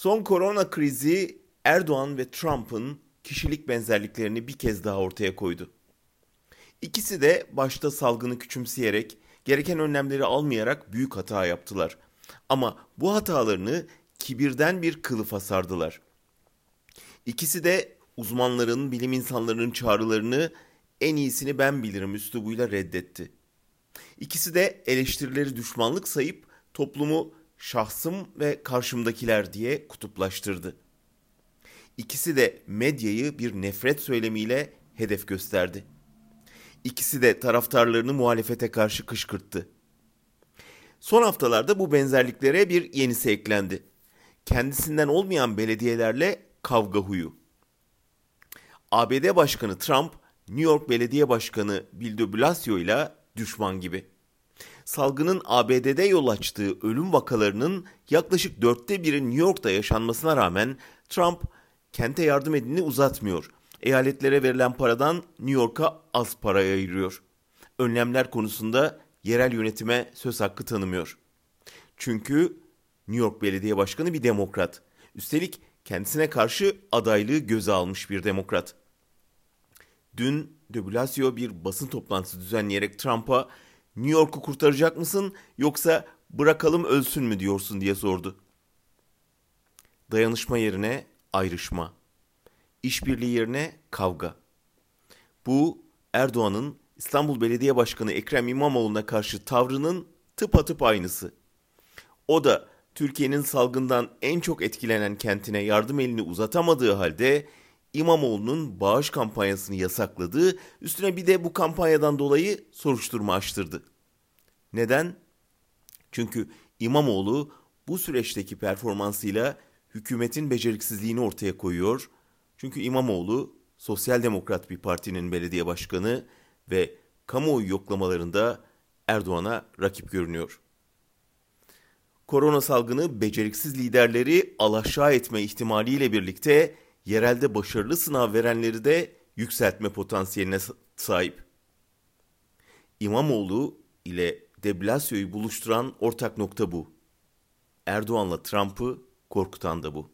Son korona krizi Erdoğan ve Trump'ın kişilik benzerliklerini bir kez daha ortaya koydu. İkisi de başta salgını küçümseyerek, gereken önlemleri almayarak büyük hata yaptılar. Ama bu hatalarını kibirden bir kılıfa sardılar. İkisi de uzmanların, bilim insanlarının çağrılarını en iyisini ben bilirim üslubuyla reddetti. İkisi de eleştirileri düşmanlık sayıp toplumu şahsım ve karşımdakiler diye kutuplaştırdı. İkisi de medyayı bir nefret söylemiyle hedef gösterdi. İkisi de taraftarlarını muhalefete karşı kışkırttı. Son haftalarda bu benzerliklere bir yenisi eklendi. Kendisinden olmayan belediyelerle kavga huyu. ABD Başkanı Trump, New York Belediye Başkanı Bill de Blasio ile düşman gibi. Salgının ABD'de yol açtığı ölüm vakalarının yaklaşık dörtte biri New York'ta yaşanmasına rağmen Trump kente yardım edini uzatmıyor. Eyaletlere verilen paradan New York'a az para ayırıyor. Önlemler konusunda yerel yönetime söz hakkı tanımıyor. Çünkü New York Belediye Başkanı bir demokrat. Üstelik kendisine karşı adaylığı göze almış bir demokrat. Dün de Blasio bir basın toplantısı düzenleyerek Trump'a New York'u kurtaracak mısın yoksa bırakalım ölsün mü diyorsun diye sordu. Dayanışma yerine ayrışma. İşbirliği yerine kavga. Bu Erdoğan'ın İstanbul Belediye Başkanı Ekrem İmamoğlu'na karşı tavrının tıpatıp aynısı. O da Türkiye'nin salgından en çok etkilenen kentine yardım elini uzatamadığı halde İmamoğlu'nun bağış kampanyasını yasakladı, üstüne bir de bu kampanyadan dolayı soruşturma açtırdı. Neden? Çünkü İmamoğlu bu süreçteki performansıyla hükümetin beceriksizliğini ortaya koyuyor. Çünkü İmamoğlu sosyal demokrat bir partinin belediye başkanı ve kamuoyu yoklamalarında Erdoğan'a rakip görünüyor. Korona salgını beceriksiz liderleri alaşağı etme ihtimaliyle birlikte yerelde başarılı sınav verenleri de yükseltme potansiyeline sahip. İmamoğlu ile de Blasio'yu buluşturan ortak nokta bu. Erdoğan'la Trump'ı korkutan da bu.